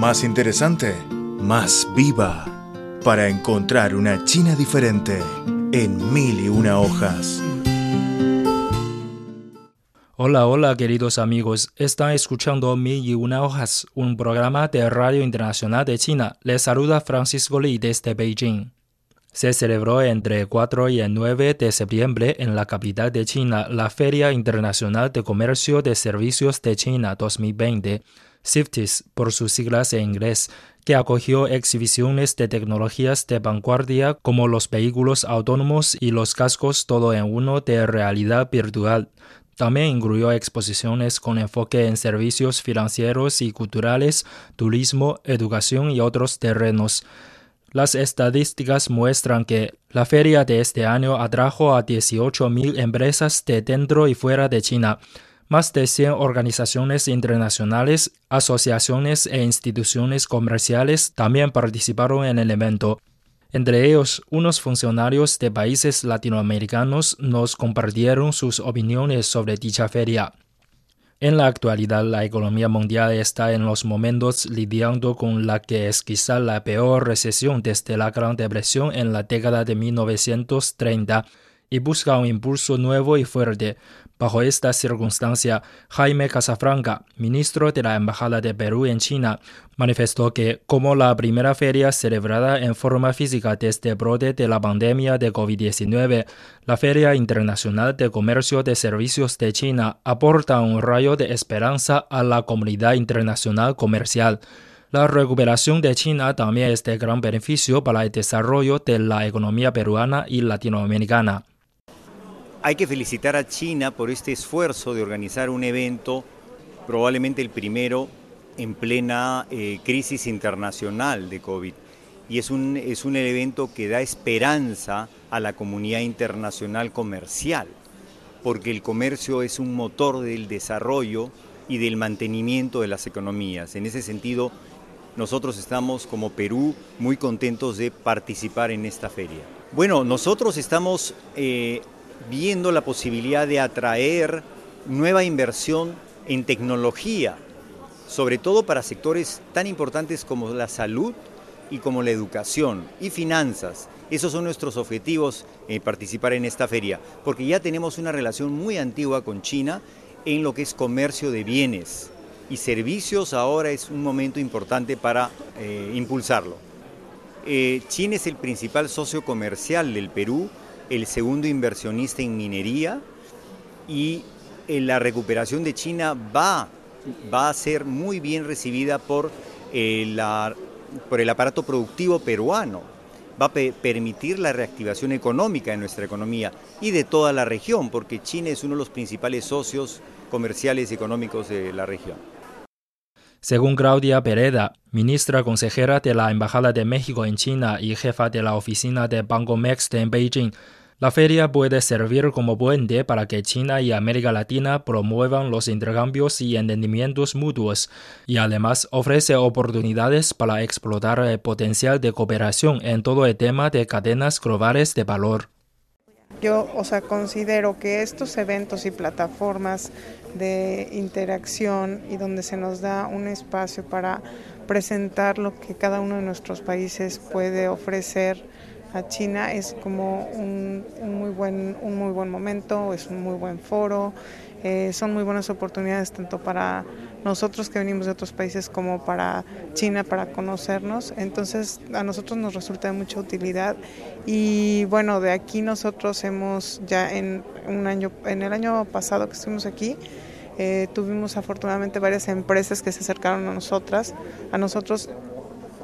más interesante, más viva, para encontrar una China diferente en mil y una hojas. Hola, hola queridos amigos, están escuchando Mil y una hojas, un programa de Radio Internacional de China. Les saluda Francisco Li desde Beijing. Se celebró entre 4 y el 9 de septiembre en la capital de China la Feria Internacional de Comercio de Servicios de China 2020, CIFTIS por sus siglas en inglés, que acogió exhibiciones de tecnologías de vanguardia como los vehículos autónomos y los cascos todo en uno de realidad virtual. También incluyó exposiciones con enfoque en servicios financieros y culturales, turismo, educación y otros terrenos. Las estadísticas muestran que la feria de este año atrajo a 18.000 empresas de dentro y fuera de China. Más de 100 organizaciones internacionales, asociaciones e instituciones comerciales también participaron en el evento. Entre ellos, unos funcionarios de países latinoamericanos nos compartieron sus opiniones sobre dicha feria. En la actualidad, la economía mundial está en los momentos lidiando con la que es quizá la peor recesión desde la Gran Depresión en la década de 1930 y busca un impulso nuevo y fuerte. Bajo esta circunstancia, Jaime Casafranca, ministro de la Embajada de Perú en China, manifestó que, como la primera feria celebrada en forma física desde el brote de la pandemia de COVID-19, la Feria Internacional de Comercio de Servicios de China aporta un rayo de esperanza a la comunidad internacional comercial. La recuperación de China también es de gran beneficio para el desarrollo de la economía peruana y latinoamericana. Hay que felicitar a China por este esfuerzo de organizar un evento, probablemente el primero en plena eh, crisis internacional de COVID. Y es un, es un evento que da esperanza a la comunidad internacional comercial, porque el comercio es un motor del desarrollo y del mantenimiento de las economías. En ese sentido, nosotros estamos como Perú muy contentos de participar en esta feria. Bueno, nosotros estamos eh, viendo la posibilidad de atraer nueva inversión en tecnología, sobre todo para sectores tan importantes como la salud y como la educación y finanzas. Esos son nuestros objetivos en eh, participar en esta feria, porque ya tenemos una relación muy antigua con China en lo que es comercio de bienes y servicios ahora es un momento importante para eh, impulsarlo. Eh, China es el principal socio comercial del Perú el segundo inversionista en minería y eh, la recuperación de China va, va a ser muy bien recibida por, eh, por el aparato productivo peruano. Va a permitir la reactivación económica de nuestra economía y de toda la región, porque China es uno de los principales socios comerciales y económicos de la región. Según Claudia Pereda, ministra consejera de la Embajada de México en China y jefa de la oficina de Banco Mex en Beijing, la feria puede servir como puente para que China y América Latina promuevan los intercambios y entendimientos mutuos y además ofrece oportunidades para explotar el potencial de cooperación en todo el tema de cadenas globales de valor. Yo, o sea, considero que estos eventos y plataformas de interacción y donde se nos da un espacio para presentar lo que cada uno de nuestros países puede ofrecer a China es como un, muy, buen, un muy buen momento, es un muy buen foro, eh, son muy buenas oportunidades tanto para nosotros que venimos de otros países como para China para conocernos. Entonces a nosotros nos resulta de mucha utilidad y bueno, de aquí nosotros hemos ya en un año, en el año pasado que estuvimos aquí, eh, tuvimos afortunadamente varias empresas que se acercaron a nosotras, a nosotros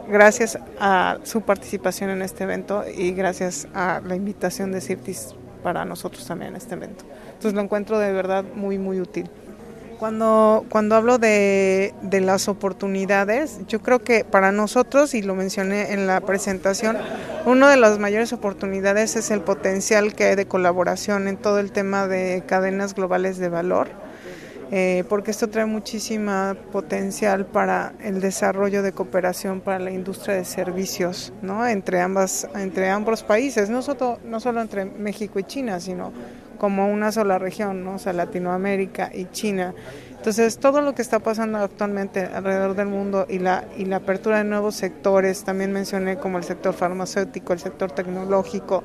gracias a su participación en este evento y gracias a la invitación de CIRTIS para nosotros también en este evento. Entonces lo encuentro de verdad muy, muy útil. Cuando, cuando hablo de, de, las oportunidades, yo creo que para nosotros, y lo mencioné en la presentación, una de las mayores oportunidades es el potencial que hay de colaboración en todo el tema de cadenas globales de valor eh, porque esto trae muchísima potencial para el desarrollo de cooperación para la industria de servicios, ¿no? Entre ambas, entre ambos países, no solo, no solo entre México y China, sino como una sola región, ¿no? O sea, Latinoamérica y China. Entonces, todo lo que está pasando actualmente alrededor del mundo y la, y la apertura de nuevos sectores, también mencioné como el sector farmacéutico, el sector tecnológico,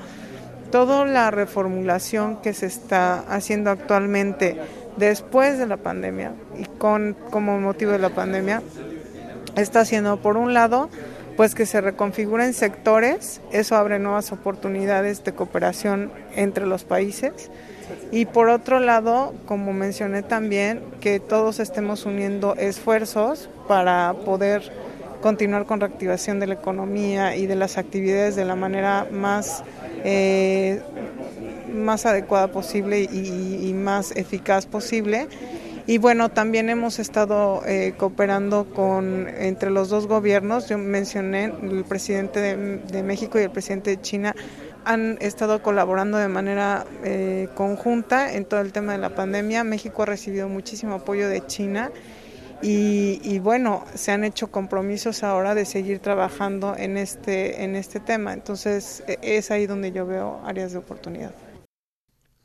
toda la reformulación que se está haciendo actualmente después de la pandemia y con como motivo de la pandemia está haciendo por un lado pues que se reconfiguren sectores, eso abre nuevas oportunidades de cooperación entre los países. Y por otro lado, como mencioné también, que todos estemos uniendo esfuerzos para poder continuar con reactivación de la economía y de las actividades de la manera más, eh, más adecuada posible y, más eficaz posible. Y bueno, también hemos estado eh, cooperando con entre los dos gobiernos. Yo mencioné el presidente de, de México y el presidente de China han estado colaborando de manera eh, conjunta en todo el tema de la pandemia. México ha recibido muchísimo apoyo de China y, bueno, se han hecho compromisos ahora de seguir trabajando en este, en este tema. Entonces e, es ahí donde yo veo áreas de oportunidad.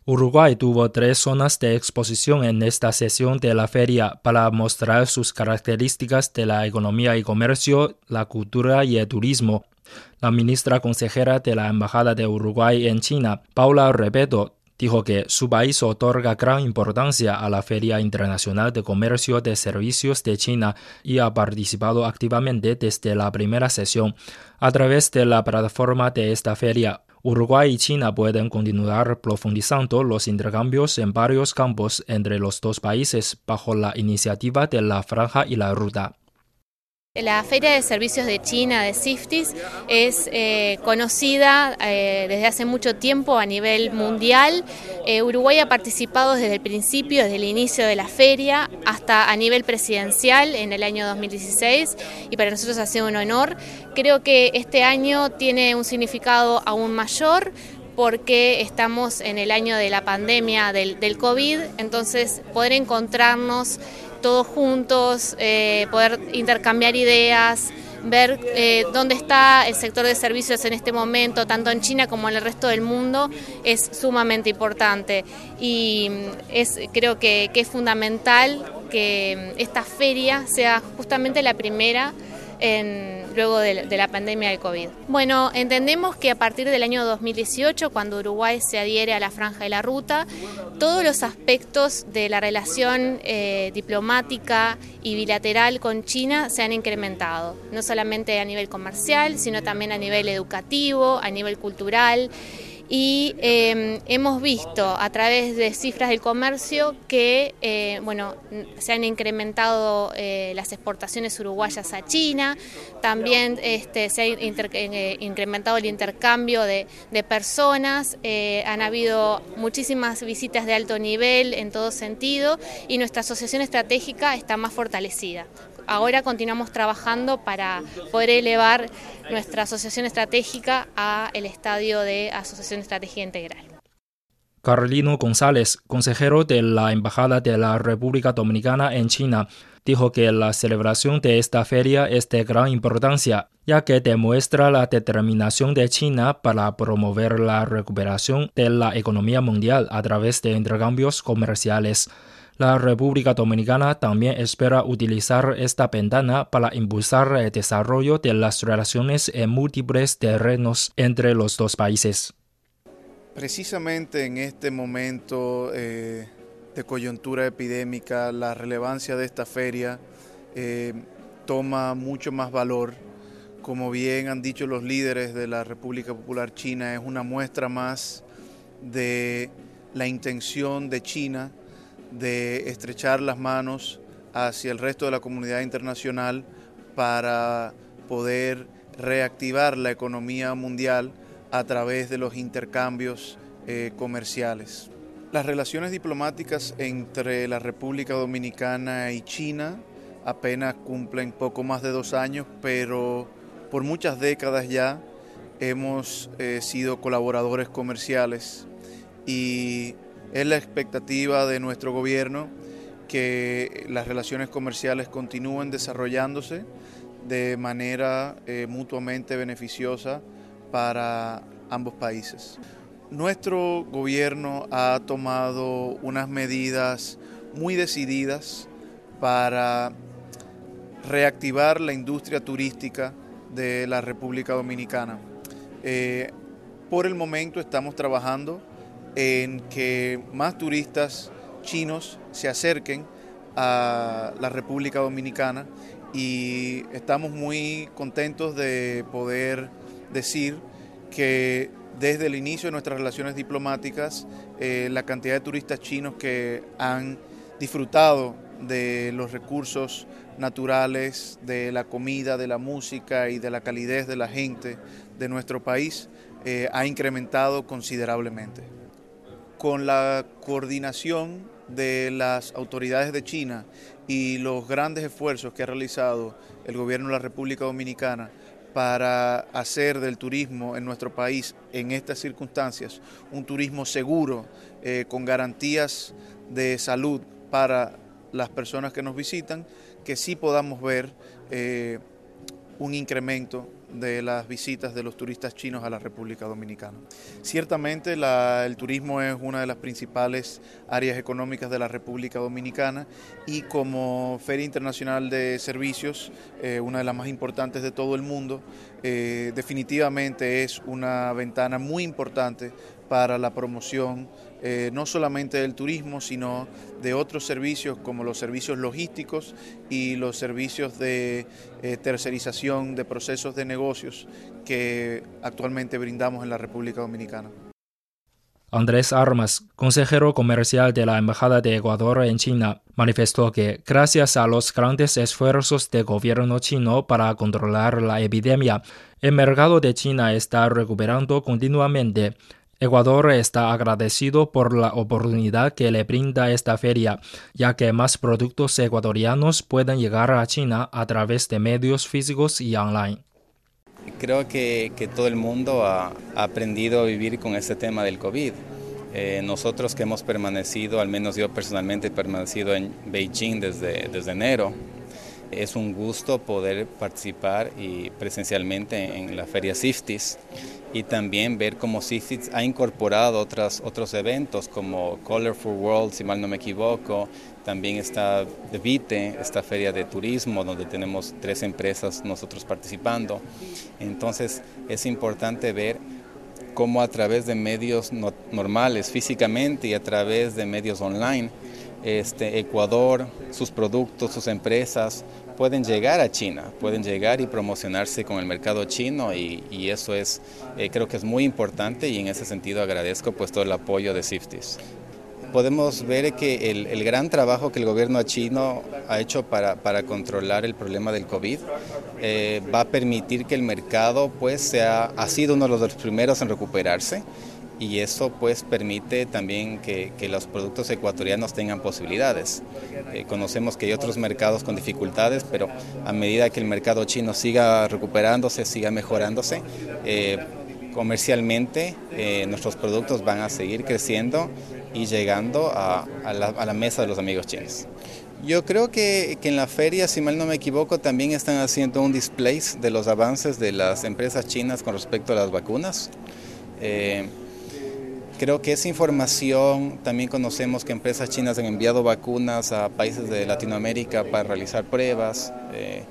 Uruguay tuvo tres zonas de exposición en esta sesión de la feria para mostrar sus características de la economía y comercio, la cultura y el turismo. La ministra consejera de la Embajada de Uruguay en China, Paula Repeto, dijo que su país otorga gran importancia a la Feria Internacional de Comercio de Servicios de China y ha participado activamente desde la primera sesión. A través de la plataforma de esta feria, Uruguay y China pueden continuar profundizando los intercambios en varios campos entre los dos países bajo la iniciativa de la Franja y la Ruta. La Feria de Servicios de China de CIFTIS es eh, conocida eh, desde hace mucho tiempo a nivel mundial. Eh, Uruguay ha participado desde el principio, desde el inicio de la feria, hasta a nivel presidencial en el año 2016 y para nosotros ha sido un honor. Creo que este año tiene un significado aún mayor porque estamos en el año de la pandemia del, del COVID, entonces poder encontrarnos todos juntos, eh, poder intercambiar ideas, ver eh, dónde está el sector de servicios en este momento, tanto en China como en el resto del mundo, es sumamente importante. Y mm, es, creo que, que es fundamental que mm, esta feria sea justamente la primera luego de, la pandemia del COVID. Bueno, entendemos que a partir del año 2018, cuando Uruguay se adhiere a la franja de la ruta, todos los aspectos de la relación eh, diplomática y bilateral con China se han incrementado, no solamente a nivel comercial, sino también a nivel educativo, a nivel cultural y em, hemos visto a través de cifras del comercio que eh, bueno, se han incrementado eh, las exportaciones uruguayas a China, también este, se ha eh, incrementado el intercambio de, de personas, han habido muchísimas visitas de alto nivel en todo sentido y nuestra asociación estratégica está más fortalecida ahora continuamos trabajando para poder elevar nuestra asociación estratégica a el estadio de Asociación Estratégica Integral. Carlino González, consejero de la Embajada de la República Dominicana en China, dijo que la celebración de esta feria es de gran importancia, ya que demuestra la determinación de China para promover la recuperación de la economía mundial a través de intercambios comerciales. La República Dominicana también espera utilizar esta ventana para impulsar el desarrollo de las relaciones en múltiples terrenos entre los dos países. Precisamente en este momento eh, de coyuntura epidémica, la relevancia de esta feria eh, toma mucho más valor. Como bien han dicho los líderes de la República Popular China, es una muestra más de la intención de China de estrechar las manos hacia el resto de la comunidad internacional para poder reactivar la economía mundial a través de los intercambios eh, comerciales. Las relaciones diplomáticas entre la República Dominicana y China apenas cumplen poco más de dos años, pero por muchas décadas ya hemos eh, sido colaboradores comerciales y es la expectativa de nuestro gobierno que las relaciones comerciales continúen desarrollándose de manera eh, mutuamente beneficiosa para ambos países. Nuestro gobierno ha tomado unas medidas muy decididas para reactivar la industria turística de la República Dominicana. Eh, por el momento estamos trabajando en que más turistas chinos se acerquen a la República Dominicana y estamos muy contentos de poder decir que desde el inicio de nuestras relaciones diplomáticas, eh, la cantidad de turistas chinos que han disfrutado de los recursos naturales, de la comida, de la música y de la calidez de la gente de nuestro país eh, ha incrementado considerablemente. Con la coordinación de las autoridades de China y los grandes esfuerzos que ha realizado el gobierno de la República Dominicana para hacer del turismo en nuestro país en estas circunstancias un turismo seguro, eh, con garantías de salud para las personas que nos visitan, que sí podamos ver eh, un incremento de las visitas de los turistas chinos a la República Dominicana. Ciertamente el turismo es una de las principales áreas económicas de la República Dominicana y como Feria Internacional de Servicios, eh, una de las más importantes de todo el mundo, eh, definitivamente es una ventana muy importante para la promoción eh, no solamente del turismo, sino de otros servicios como los servicios logísticos y los servicios de eh, tercerización de procesos de negocios que actualmente brindamos en la República Dominicana. Andrés Armas, consejero comercial de la Embajada de Ecuador en China, manifestó que gracias a los grandes esfuerzos del gobierno chino para controlar la epidemia, el mercado de China está recuperando continuamente Ecuador está agradecido por la oportunidad que le brinda esta feria, ya que más productos ecuatorianos pueden llegar a China a través de medios físicos y online. Creo que, todo el mundo ha, aprendido a vivir con este tema del COVID. Eh, nosotros que hemos permanecido, al menos yo personalmente he permanecido en Beijing desde, desde enero, es un gusto poder participar y presencialmente en la feria CIFTIS y también ver cómo CIFTIS ha incorporado otras, otros eventos como Colorful World, si mal no me equivoco, también está Vite, esta feria de turismo donde tenemos tres empresas nosotros participando. Entonces es importante ver cómo a través de medios normales físicamente y a través de medios online, este, Ecuador, sus productos, sus empresas pueden llegar a China, pueden llegar y promocionarse con el mercado chino y, eso es, eh, creo que es muy importante y en ese sentido agradezco pues todo el apoyo de Siftis. Podemos ver que el, gran trabajo que el gobierno chino ha hecho para, controlar el problema del COVID eh, va a permitir que el mercado pues sea, ha sido uno de los primeros en recuperarse y eso pues permite también que, los productos ecuatorianos tengan posibilidades. Eh, conocemos que hay otros mercados con dificultades, pero a medida que el mercado chino siga recuperándose, siga mejorándose, eh, comercialmente eh, nuestros productos van a seguir creciendo y llegando a, la, mesa de los amigos chinos. Yo creo que, en la feria, si mal no me equivoco, también están haciendo un display de los avances de las empresas chinas con respecto a las vacunas. Creo que esa información, también conocemos que empresas chinas han enviado vacunas a países de Latinoamérica para realizar pruebas. Eh,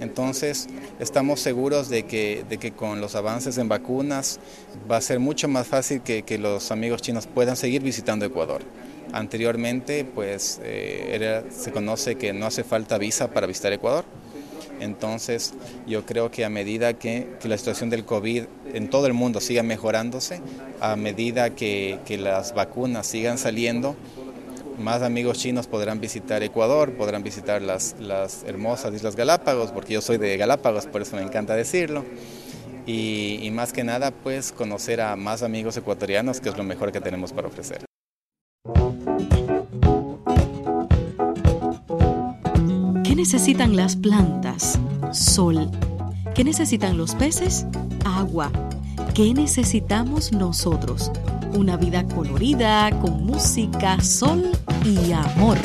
entonces, estamos seguros de que, de que con los avances en vacunas va a ser mucho más fácil que, que los amigos chinos puedan seguir visitando Ecuador. Anteriormente, pues eh, se conoce que no hace falta visa para visitar Ecuador. Entonces, yo creo que a medida que, la situación del COVID en todo el mundo siga mejorándose, a medida que, las vacunas sigan saliendo, más amigos chinos podrán visitar Ecuador, podrán visitar las, hermosas Islas Galápagos, porque yo soy de Galápagos, por eso me encanta decirlo. Y, y más que nada, pues conocer a más amigos ecuatorianos, que es lo mejor que tenemos para ofrecer. Necesitan las plantas? Sol. ¿Qué necesitan los peces? Agua. ¿Qué necesitamos nosotros? Una vida colorida, con música, sol y amor.